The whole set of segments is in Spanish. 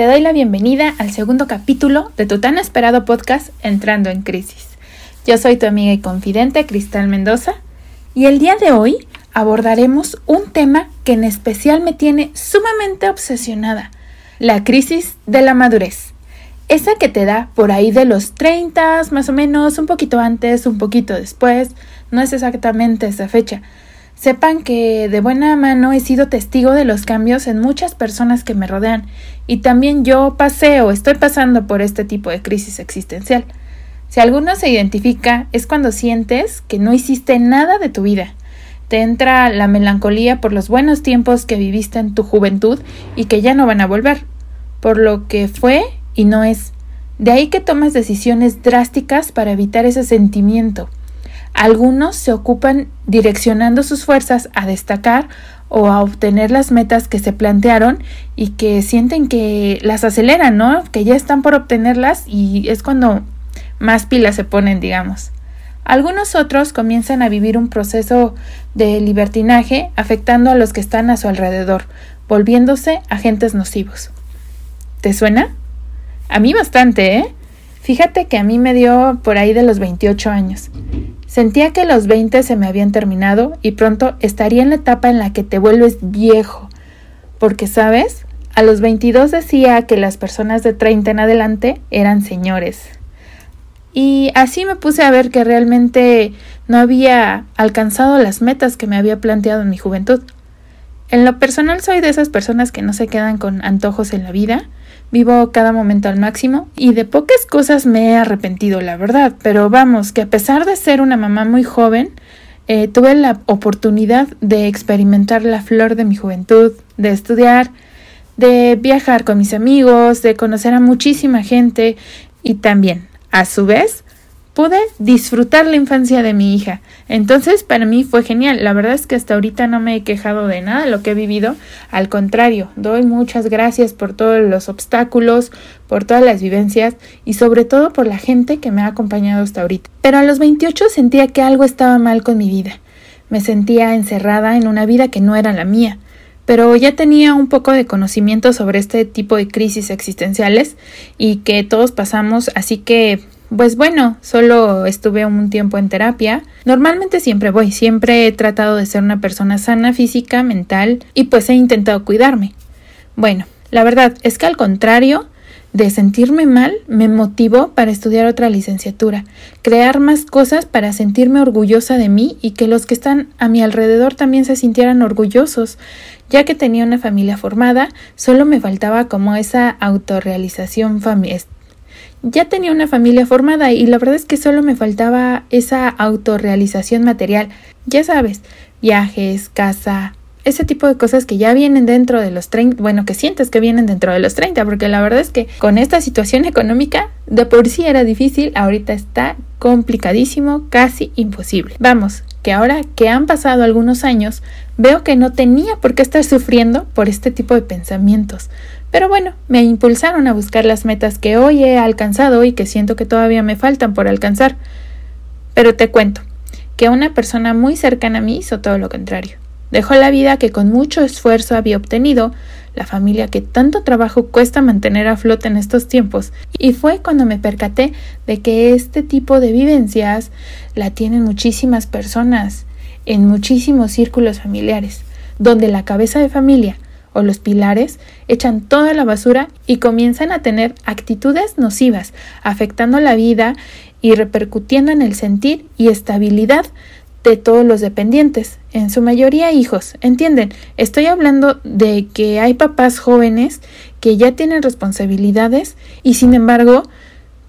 Te doy la bienvenida al segundo capítulo de tu tan esperado podcast Entrando en Crisis. Yo soy tu amiga y confidente Cristal Mendoza y el día de hoy abordaremos un tema que en especial me tiene sumamente obsesionada, la crisis de la madurez. Esa que te da por ahí de los 30, más o menos, un poquito antes, un poquito después, no es exactamente esa fecha, Sepan que de buena mano he sido testigo de los cambios en muchas personas que me rodean y también yo pasé o estoy pasando por este tipo de crisis existencial. Si alguno se identifica es cuando sientes que no hiciste nada de tu vida. Te entra la melancolía por los buenos tiempos que viviste en tu juventud y que ya no van a volver, por lo que fue y no es. De ahí que tomas decisiones drásticas para evitar ese sentimiento algunos se ocupan direccionando sus fuerzas a destacar o a obtener las metas que se plantearon y que sienten que las aceleran, ¿no? Que ya están por obtenerlas y es cuando más pilas se ponen, digamos. Algunos otros comienzan a vivir un proceso de libertinaje afectando a los que están a su alrededor, volviéndose agentes nocivos. ¿Te suena? A mí bastante, ¿eh? Fíjate que a mí me dio por ahí de los 28 años. Sentía que los 20 se me habían terminado y pronto estaría en la etapa en la que te vuelves viejo. Porque, ¿sabes? A los 22 decía que las personas de 30 en adelante eran señores. Y así me puse a ver que realmente no había alcanzado las metas que me había planteado en mi juventud. En lo personal soy de esas personas que no se quedan con antojos en la vida, Vivo cada momento al máximo y de pocas cosas me he arrepentido, la verdad, pero vamos, que a pesar de ser una mamá muy joven, eh, tuve la oportunidad de experimentar la flor de mi juventud, de estudiar, de viajar con mis amigos, de conocer a muchísima gente y también, a su vez, pude disfrutar la infancia de mi hija. Entonces, para mí fue genial. La verdad es que hasta ahorita no me he quejado de nada de lo que he vivido. Al contrario, doy muchas gracias por todos los obstáculos, por todas las vivencias y sobre todo por la gente que me ha acompañado hasta ahorita. Pero a los 28 sentía que algo estaba mal con mi vida. Me sentía encerrada en una vida que no era la mía pero ya tenía un poco de conocimiento sobre este tipo de crisis existenciales y que todos pasamos, así que pues bueno, solo estuve un tiempo en terapia. Normalmente siempre voy, siempre he tratado de ser una persona sana física, mental y pues he intentado cuidarme. Bueno, la verdad es que al contrario de sentirme mal, me motivó para estudiar otra licenciatura, crear más cosas para sentirme orgullosa de mí y que los que están a mi alrededor también se sintieran orgullosos. Ya que tenía una familia formada, solo me faltaba como esa autorrealización familiar ya tenía una familia formada y la verdad es que solo me faltaba esa autorrealización material. Ya sabes, viajes, casa, ese tipo de cosas que ya vienen dentro de los 30, bueno, que sientes que vienen dentro de los 30, porque la verdad es que con esta situación económica de por sí era difícil, ahorita está complicadísimo, casi imposible. Vamos, que ahora que han pasado algunos años, veo que no tenía por qué estar sufriendo por este tipo de pensamientos. Pero bueno, me impulsaron a buscar las metas que hoy he alcanzado y que siento que todavía me faltan por alcanzar. Pero te cuento que una persona muy cercana a mí hizo todo lo contrario. Dejó la vida que con mucho esfuerzo había obtenido, la familia que tanto trabajo cuesta mantener a flote en estos tiempos, y fue cuando me percaté de que este tipo de vivencias la tienen muchísimas personas en muchísimos círculos familiares, donde la cabeza de familia o los pilares echan toda la basura y comienzan a tener actitudes nocivas, afectando la vida y repercutiendo en el sentir y estabilidad de todos los dependientes, en su mayoría hijos. ¿Entienden? Estoy hablando de que hay papás jóvenes que ya tienen responsabilidades y sin embargo,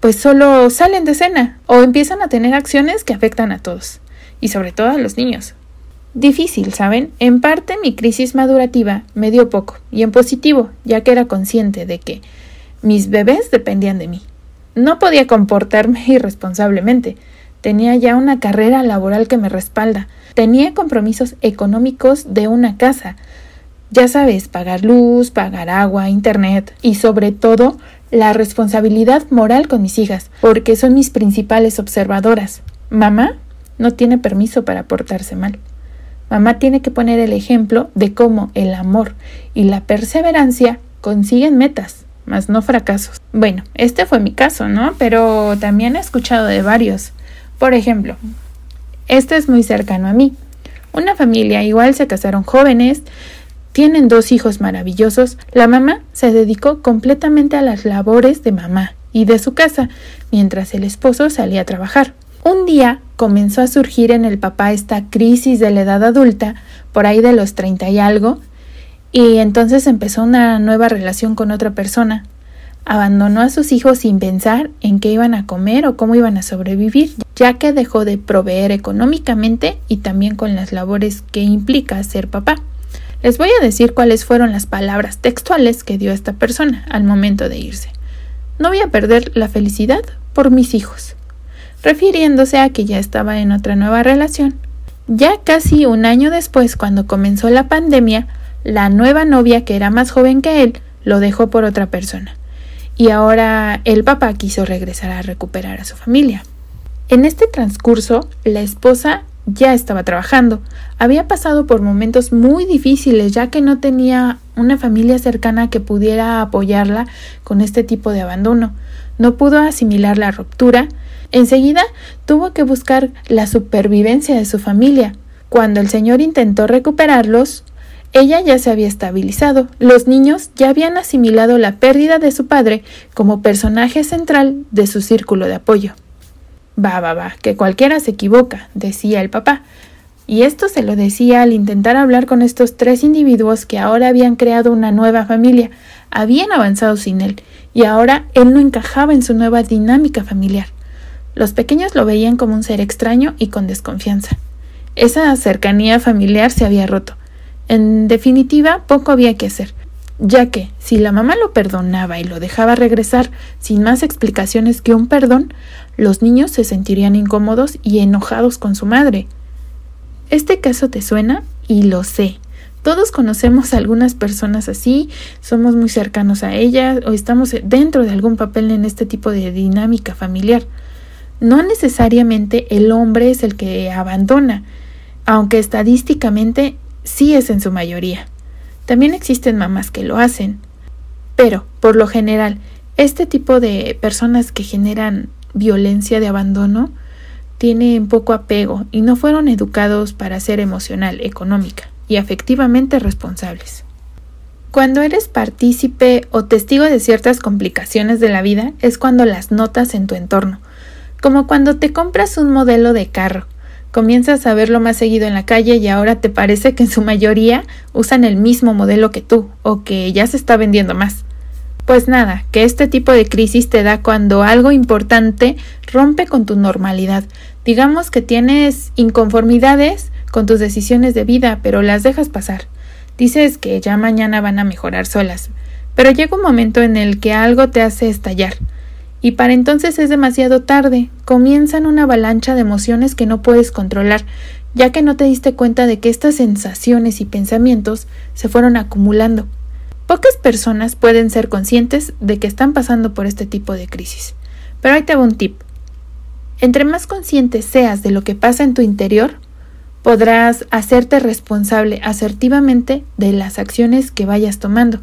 pues solo salen de cena o empiezan a tener acciones que afectan a todos y sobre todo a los niños. Difícil, ¿saben? En parte mi crisis madurativa me dio poco, y en positivo, ya que era consciente de que mis bebés dependían de mí. No podía comportarme irresponsablemente. Tenía ya una carrera laboral que me respalda, tenía compromisos económicos de una casa, ya sabes, pagar luz, pagar agua, internet y sobre todo la responsabilidad moral con mis hijas, porque son mis principales observadoras. Mamá no tiene permiso para portarse mal. Mamá tiene que poner el ejemplo de cómo el amor y la perseverancia consiguen metas, mas no fracasos. Bueno, este fue mi caso, ¿no? Pero también he escuchado de varios. Por ejemplo, este es muy cercano a mí. Una familia igual se casaron jóvenes, tienen dos hijos maravillosos. La mamá se dedicó completamente a las labores de mamá y de su casa, mientras el esposo salía a trabajar. Un día comenzó a surgir en el papá esta crisis de la edad adulta, por ahí de los treinta y algo, y entonces empezó una nueva relación con otra persona. Abandonó a sus hijos sin pensar en qué iban a comer o cómo iban a sobrevivir, ya que dejó de proveer económicamente y también con las labores que implica ser papá. Les voy a decir cuáles fueron las palabras textuales que dio esta persona al momento de irse. No voy a perder la felicidad por mis hijos, refiriéndose a que ya estaba en otra nueva relación. Ya casi un año después, cuando comenzó la pandemia, la nueva novia, que era más joven que él, lo dejó por otra persona. Y ahora el papá quiso regresar a recuperar a su familia. En este transcurso, la esposa ya estaba trabajando. Había pasado por momentos muy difíciles ya que no tenía una familia cercana que pudiera apoyarla con este tipo de abandono. No pudo asimilar la ruptura. Enseguida tuvo que buscar la supervivencia de su familia. Cuando el señor intentó recuperarlos, ella ya se había estabilizado. Los niños ya habían asimilado la pérdida de su padre como personaje central de su círculo de apoyo. Va, va, va, que cualquiera se equivoca, decía el papá. Y esto se lo decía al intentar hablar con estos tres individuos que ahora habían creado una nueva familia, habían avanzado sin él, y ahora él no encajaba en su nueva dinámica familiar. Los pequeños lo veían como un ser extraño y con desconfianza. Esa cercanía familiar se había roto. En definitiva, poco había que hacer ya que si la mamá lo perdonaba y lo dejaba regresar sin más explicaciones que un perdón, los niños se sentirían incómodos y enojados con su madre. Este caso te suena y lo sé. Todos conocemos a algunas personas así, somos muy cercanos a ellas o estamos dentro de algún papel en este tipo de dinámica familiar. No necesariamente el hombre es el que abandona, aunque estadísticamente sí es en su mayoría. También existen mamás que lo hacen, pero, por lo general, este tipo de personas que generan violencia de abandono tienen poco apego y no fueron educados para ser emocional, económica y afectivamente responsables. Cuando eres partícipe o testigo de ciertas complicaciones de la vida es cuando las notas en tu entorno, como cuando te compras un modelo de carro comienzas a verlo más seguido en la calle y ahora te parece que en su mayoría usan el mismo modelo que tú o que ya se está vendiendo más. Pues nada, que este tipo de crisis te da cuando algo importante rompe con tu normalidad. Digamos que tienes inconformidades con tus decisiones de vida, pero las dejas pasar. Dices que ya mañana van a mejorar solas, pero llega un momento en el que algo te hace estallar y para entonces es demasiado tarde. Comienzan una avalancha de emociones que no puedes controlar, ya que no te diste cuenta de que estas sensaciones y pensamientos se fueron acumulando. Pocas personas pueden ser conscientes de que están pasando por este tipo de crisis. Pero ahí te hago un tip. Entre más consciente seas de lo que pasa en tu interior, podrás hacerte responsable asertivamente de las acciones que vayas tomando.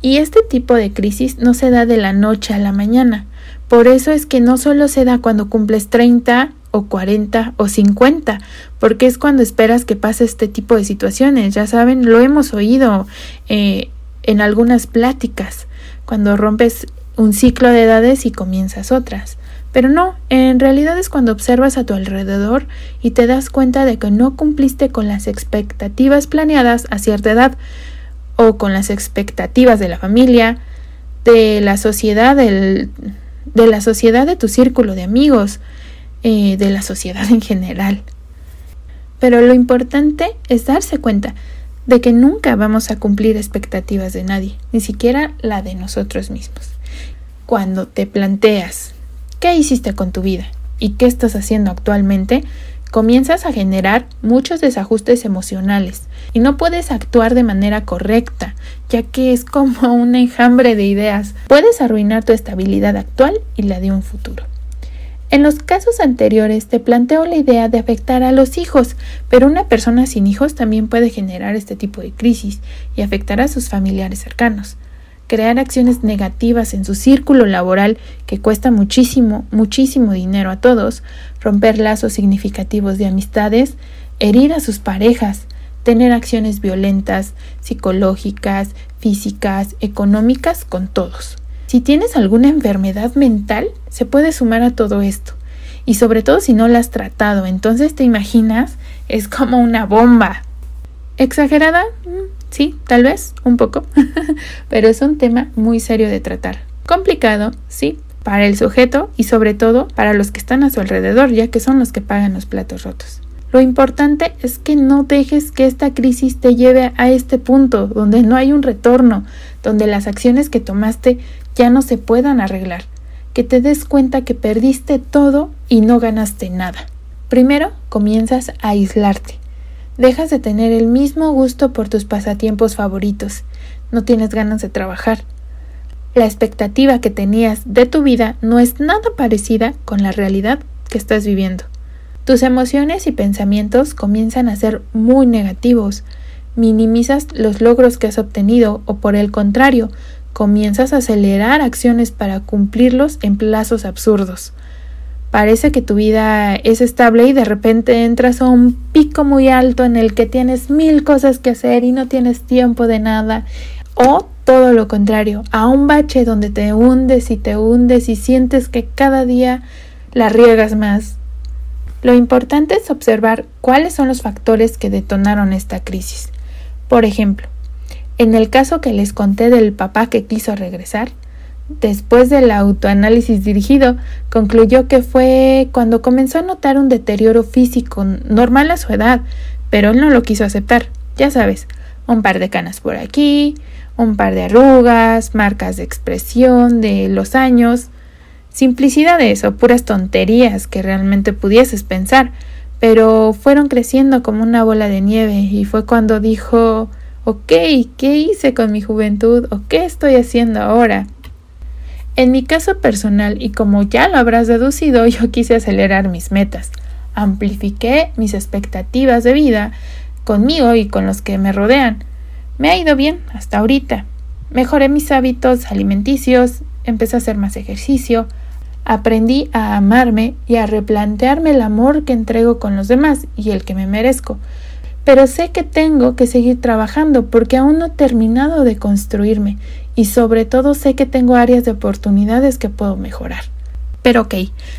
Y este tipo de crisis no se da de la noche a la mañana. Por eso es que no solo se da cuando cumples 30 o 40 o 50, porque es cuando esperas que pase este tipo de situaciones. Ya saben, lo hemos oído eh, en algunas pláticas, cuando rompes un ciclo de edades y comienzas otras. Pero no, en realidad es cuando observas a tu alrededor y te das cuenta de que no cumpliste con las expectativas planeadas a cierta edad, o con las expectativas de la familia, de la sociedad, del, de la sociedad de tu círculo de amigos, eh, de la sociedad en general. Pero lo importante es darse cuenta de que nunca vamos a cumplir expectativas de nadie, ni siquiera la de nosotros mismos. Cuando te planteas, ¿qué hiciste con tu vida? y qué estás haciendo actualmente, comienzas a generar muchos desajustes emocionales y no puedes actuar de manera correcta, ya que es como un enjambre de ideas. Puedes arruinar tu estabilidad actual y la de un futuro. En los casos anteriores te planteo la idea de afectar a los hijos, pero una persona sin hijos también puede generar este tipo de crisis y afectar a sus familiares cercanos. Crear acciones negativas en su círculo laboral que cuesta muchísimo, muchísimo dinero a todos, romper lazos significativos de amistades, herir a sus parejas, tener acciones violentas, psicológicas, físicas, económicas con todos. Si tienes alguna enfermedad mental, se puede sumar a todo esto. Y sobre todo si no la has tratado, entonces te imaginas, es como una bomba. ¿Exagerada? Mm, sí, tal vez, un poco. Pero es un tema muy serio de tratar. Complicado, sí, para el sujeto y sobre todo para los que están a su alrededor, ya que son los que pagan los platos rotos. Lo importante es que no dejes que esta crisis te lleve a este punto donde no hay un retorno, donde las acciones que tomaste ya no se puedan arreglar, que te des cuenta que perdiste todo y no ganaste nada. Primero comienzas a aislarte. Dejas de tener el mismo gusto por tus pasatiempos favoritos. No tienes ganas de trabajar. La expectativa que tenías de tu vida no es nada parecida con la realidad que estás viviendo. Tus emociones y pensamientos comienzan a ser muy negativos. Minimizas los logros que has obtenido o por el contrario, comienzas a acelerar acciones para cumplirlos en plazos absurdos. Parece que tu vida es estable y de repente entras a un pico muy alto en el que tienes mil cosas que hacer y no tienes tiempo de nada. O todo lo contrario, a un bache donde te hundes y te hundes y sientes que cada día la riegas más lo importante es observar cuáles son los factores que detonaron esta crisis. Por ejemplo, en el caso que les conté del papá que quiso regresar, después del autoanálisis dirigido, concluyó que fue cuando comenzó a notar un deterioro físico normal a su edad, pero él no lo quiso aceptar. Ya sabes, un par de canas por aquí, un par de arrugas, marcas de expresión de los años, simplicidades o puras tonterías que realmente pudieses pensar, pero fueron creciendo como una bola de nieve y fue cuando dijo ok, ¿qué hice con mi juventud o qué estoy haciendo ahora? En mi caso personal, y como ya lo habrás deducido, yo quise acelerar mis metas, amplifiqué mis expectativas de vida conmigo y con los que me rodean. Me ha ido bien hasta ahorita. Mejoré mis hábitos alimenticios, empecé a hacer más ejercicio, aprendí a amarme y a replantearme el amor que entrego con los demás y el que me merezco. Pero sé que tengo que seguir trabajando porque aún no he terminado de construirme y sobre todo sé que tengo áreas de oportunidades que puedo mejorar. Pero ok,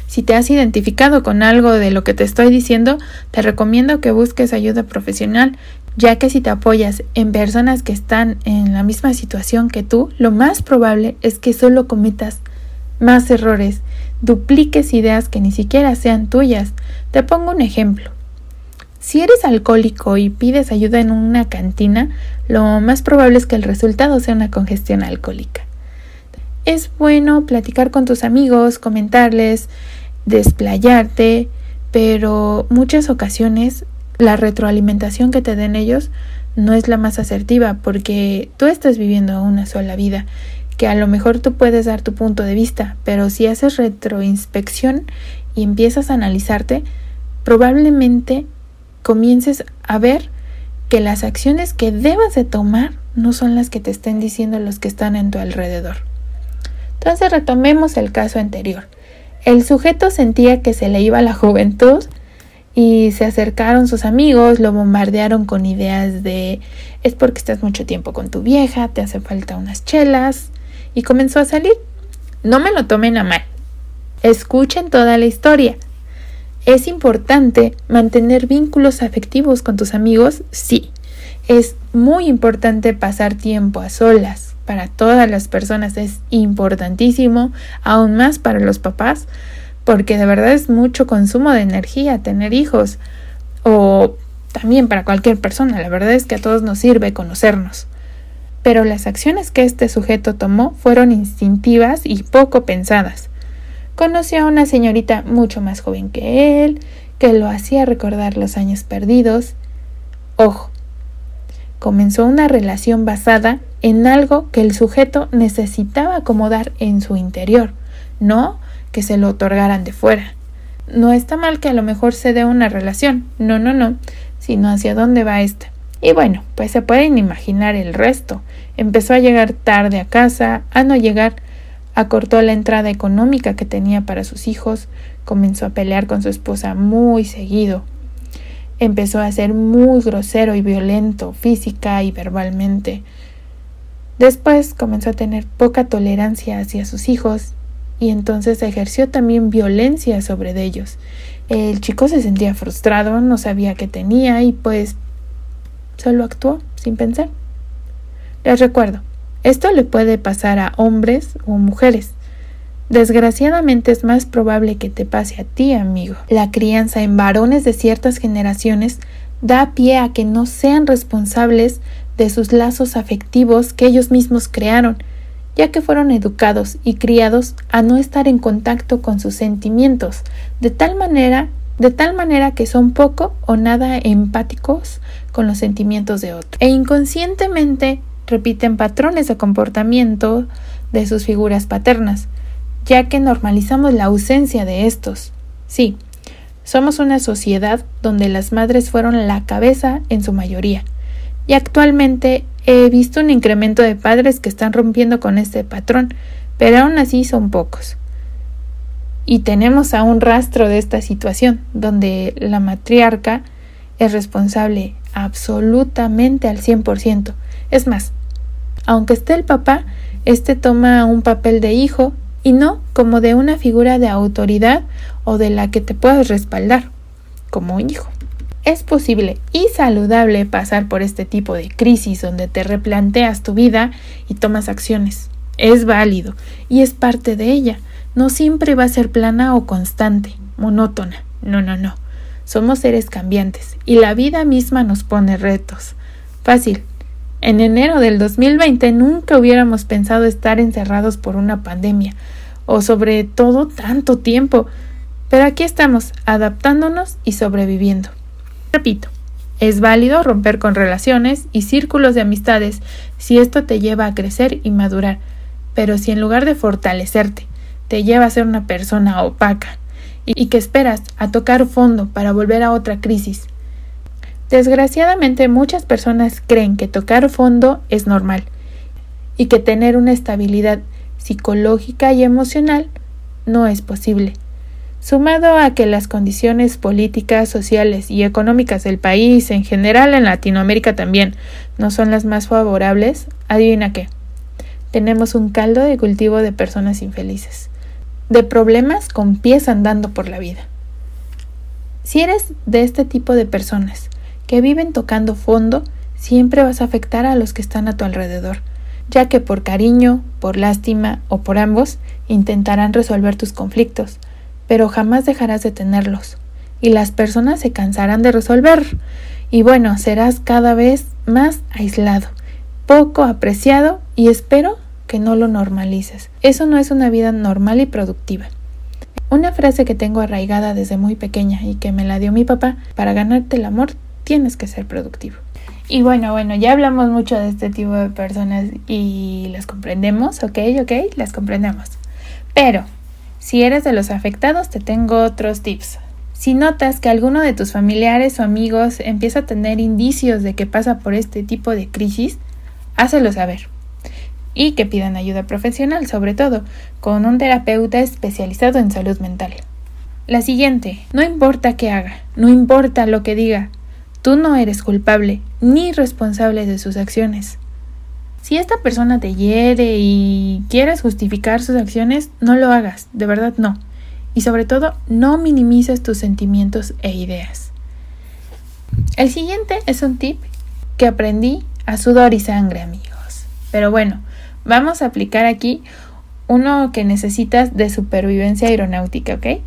si te has identificado con algo de lo que te estoy diciendo, te recomiendo que busques ayuda profesional, ya que si te apoyas en personas que están en la misma situación que tú, lo más probable es que solo cometas más errores, dupliques ideas que ni siquiera sean tuyas. Te pongo un ejemplo. Si eres alcohólico y pides ayuda en una cantina, lo más probable es que el resultado sea una congestión alcohólica. Es bueno platicar con tus amigos, comentarles, desplayarte, pero muchas ocasiones la retroalimentación que te den ellos no es la más asertiva porque tú estás viviendo una sola vida que a lo mejor tú puedes dar tu punto de vista, pero si haces retroinspección y empiezas a analizarte, probablemente comiences a ver que las acciones que debas de tomar no son las que te estén diciendo los que están en tu alrededor. Entonces retomemos el caso anterior. El sujeto sentía que se le iba la juventud y se acercaron sus amigos, lo bombardearon con ideas de es porque estás mucho tiempo con tu vieja, te hace falta unas chelas, y comenzó a salir. No me lo tomen a mal. Escuchen toda la historia. ¿Es importante mantener vínculos afectivos con tus amigos? Sí. Es muy importante pasar tiempo a solas. Para todas las personas es importantísimo, aún más para los papás, porque de verdad es mucho consumo de energía tener hijos. O también para cualquier persona. La verdad es que a todos nos sirve conocernos pero las acciones que este sujeto tomó fueron instintivas y poco pensadas. conoció a una señorita mucho más joven que él, que lo hacía recordar los años perdidos. Ojo, comenzó una relación basada en algo que el sujeto necesitaba acomodar en su interior, no que se lo otorgaran de fuera. No está mal que a lo mejor se dé una relación, no, no, no, sino hacia dónde va esta. Y bueno, pues se pueden imaginar el resto. Empezó a llegar tarde a casa, a no llegar, acortó la entrada económica que tenía para sus hijos, comenzó a pelear con su esposa muy seguido. Empezó a ser muy grosero y violento, física y verbalmente. Después comenzó a tener poca tolerancia hacia sus hijos y entonces ejerció también violencia sobre ellos. El chico se sentía frustrado, no sabía qué tenía y pues solo actuó sin pensar. Les recuerdo, esto le puede pasar a hombres o mujeres. Desgraciadamente es más probable que te pase a ti, amigo. La crianza en varones de ciertas generaciones da pie a que no sean responsables de sus lazos afectivos que ellos mismos crearon, ya que fueron educados y criados a no estar en contacto con sus sentimientos, de tal manera, de tal manera que son poco o nada empáticos con los sentimientos de otros. E inconscientemente repiten patrones de comportamiento de sus figuras paternas, ya que normalizamos la ausencia de estos. Sí, somos una sociedad donde las madres fueron la cabeza en su mayoría, y actualmente he visto un incremento de padres que están rompiendo con este patrón, pero aún así son pocos. Y tenemos a un rastro de esta situación, donde la matriarca es responsable absolutamente al 100%. Es más, aunque esté el papá, este toma un papel de hijo y no como de una figura de autoridad o de la que te puedas respaldar, como un hijo. Es posible y saludable pasar por este tipo de crisis donde te replanteas tu vida y tomas acciones. Es válido y es parte de ella. No siempre va a ser plana o constante, monótona. No, no, no. Somos seres cambiantes y la vida misma nos pone retos. Fácil, en enero del 2020 nunca hubiéramos pensado estar encerrados por una pandemia, o sobre todo tanto tiempo, pero aquí estamos, adaptándonos y sobreviviendo. Repito, es válido romper con relaciones y círculos de amistades si esto te lleva a crecer y madurar, pero si en lugar de fortalecerte, te lleva a ser una persona opaca y que esperas a tocar fondo para volver a otra crisis, Desgraciadamente muchas personas creen que tocar fondo es normal y que tener una estabilidad psicológica y emocional no es posible. Sumado a que las condiciones políticas, sociales y económicas del país, en general en Latinoamérica también, no son las más favorables, adivina qué. Tenemos un caldo de cultivo de personas infelices, de problemas con pies andando por la vida. Si eres de este tipo de personas, que viven tocando fondo, siempre vas a afectar a los que están a tu alrededor, ya que por cariño, por lástima o por ambos intentarán resolver tus conflictos, pero jamás dejarás de tenerlos, y las personas se cansarán de resolver, y bueno, serás cada vez más aislado, poco apreciado y espero que no lo normalices. Eso no es una vida normal y productiva. Una frase que tengo arraigada desde muy pequeña y que me la dio mi papá, para ganarte el amor tienes que ser productivo. Y bueno, bueno, ya hablamos mucho de este tipo de personas y las comprendemos, ok, ok, las comprendemos. Pero, si eres de los afectados, te tengo otros tips. Si notas que alguno de tus familiares o amigos empieza a tener indicios de que pasa por este tipo de crisis, hácelo saber. Y que pidan ayuda profesional, sobre todo, con un terapeuta especializado en salud mental. La siguiente, no importa qué haga, no importa lo que diga, Tú no eres culpable ni responsable de sus acciones. Si esta persona te hiere y quieres justificar sus acciones, no lo hagas, de verdad no. Y sobre todo, no minimices tus sentimientos e ideas. El siguiente es un tip que aprendí a sudor y sangre, amigos. Pero bueno, vamos a aplicar aquí uno que necesitas de supervivencia aeronáutica, ¿ok?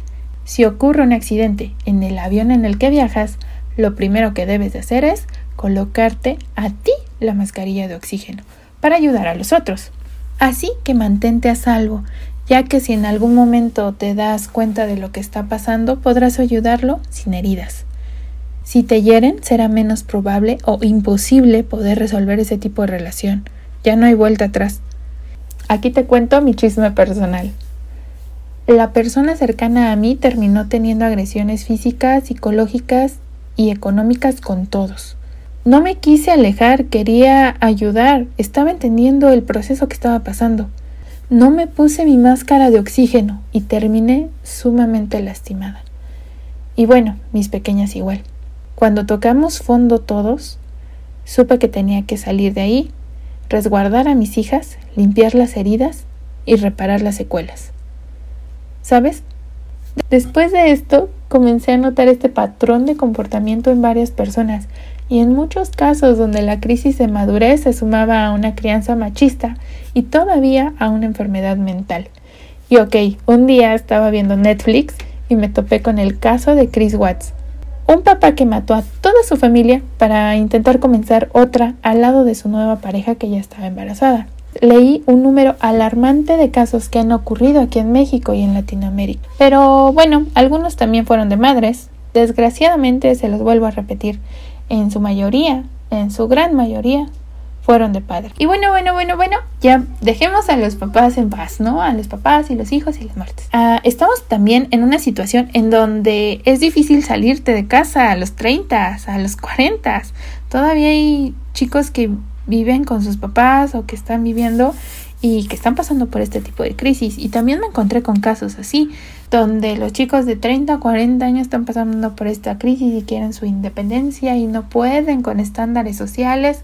Si ocurre un accidente en el avión en el que viajas, lo primero que debes de hacer es colocarte a ti la mascarilla de oxígeno para ayudar a los otros. Así que mantente a salvo ya que si en algún momento te das cuenta de lo que está pasando, podrás ayudarlo sin heridas. Si te hieren, será menos probable o imposible poder resolver ese tipo de relación. Ya no hay vuelta atrás. Aquí te cuento mi chisme personal. La persona cercana a mí terminó teniendo agresiones físicas, psicológicas y económicas con todos. No me quise alejar, quería ayudar, estaba entendiendo el proceso que estaba pasando. No me puse mi máscara de oxígeno y terminé sumamente lastimada. Y bueno, mis pequeñas igual. Cuando tocamos fondo todos, supe que tenía que salir de ahí, resguardar a mis hijas, limpiar las heridas y reparar las secuelas. ¿Sabes? Después de esto, comencé a notar este patrón de comportamiento en varias personas y en muchos casos donde la crisis de madurez se sumaba a una crianza machista y todavía a una enfermedad mental. Y ok, un día estaba viendo Netflix y me topé con el caso de Chris Watts, un papá que mató a toda su familia para intentar comenzar otra al lado de su nueva pareja que ya estaba embarazada. Leí un número alarmante de casos que han ocurrido aquí en México y en Latinoamérica. Pero bueno, algunos también fueron de madres. Desgraciadamente, se los vuelvo a repetir, en su mayoría, en su gran mayoría, fueron de padre. Y bueno, bueno, bueno, bueno, ya dejemos a los papás en paz, ¿no? A los papás y los hijos y las muertes. Ah, estamos también en una situación en donde es difícil salirte de casa a los 30, a los 40. Todavía hay chicos que viven con sus papás o que están viviendo y que están pasando por este tipo de crisis. Y también me encontré con casos así, donde los chicos de 30 o 40 años están pasando por esta crisis y quieren su independencia y no pueden con estándares sociales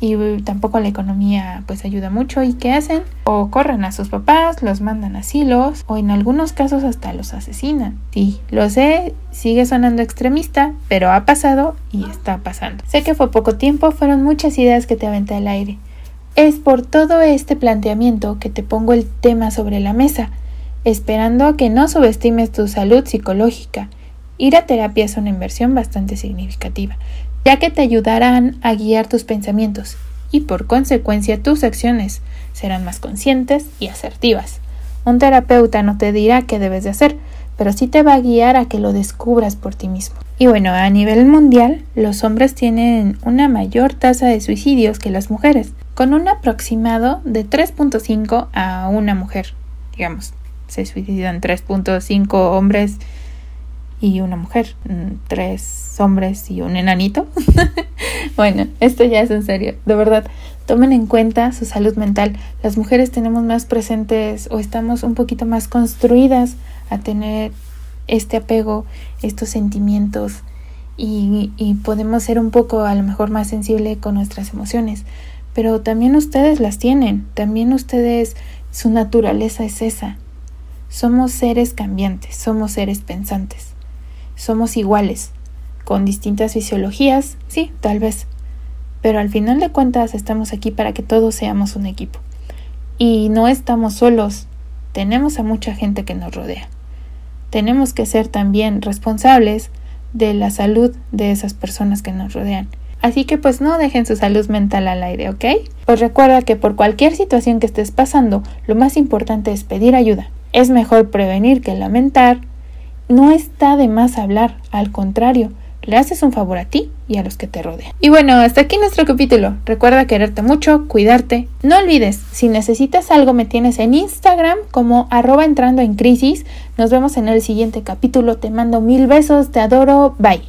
y tampoco la economía pues ayuda mucho y ¿qué hacen? O corren a sus papás, los mandan a asilos o en algunos casos hasta los asesinan. Sí, lo sé, sigue sonando extremista, pero ha pasado y está pasando. Sé que fue poco tiempo, fueron muchas ideas que te aventé al aire. Es por todo este planteamiento que te pongo el tema sobre la mesa, esperando que no subestimes tu salud psicológica. Ir a terapia es una inversión bastante significativa, ya que te ayudarán a guiar tus pensamientos y por consecuencia tus acciones serán más conscientes y asertivas. Un terapeuta no te dirá qué debes de hacer, pero sí te va a guiar a que lo descubras por ti mismo. Y bueno, a nivel mundial, los hombres tienen una mayor tasa de suicidios que las mujeres, con un aproximado de 3.5 a una mujer, digamos. Se suicidan 3.5 hombres y una mujer, tres hombres y un enanito. bueno, esto ya es en serio, de verdad, tomen en cuenta su salud mental. Las mujeres tenemos más presentes o estamos un poquito más construidas a tener este apego, estos sentimientos y, y podemos ser un poco a lo mejor más sensible con nuestras emociones pero también ustedes las tienen, también ustedes, su naturaleza es esa. Somos seres cambiantes, somos seres pensantes, somos iguales, con distintas fisiologías, sí, tal vez, pero al final de cuentas estamos aquí para que todos seamos un equipo. Y no estamos solos, tenemos a mucha gente que nos rodea. Tenemos que ser también responsables de la salud de esas personas que nos rodean. Así que pues no dejen su salud mental al aire, ¿ok? Pues recuerda que por cualquier situación que estés pasando, lo más importante es pedir ayuda. Es mejor prevenir que lamentar. No está de más hablar, al contrario, le haces un favor a ti y a los que te rodean. Y bueno, hasta aquí nuestro capítulo. Recuerda quererte mucho, cuidarte. No olvides, si necesitas algo me tienes en Instagram como arroba entrando en crisis. Nos vemos en el siguiente capítulo. Te mando mil besos, te adoro, bye.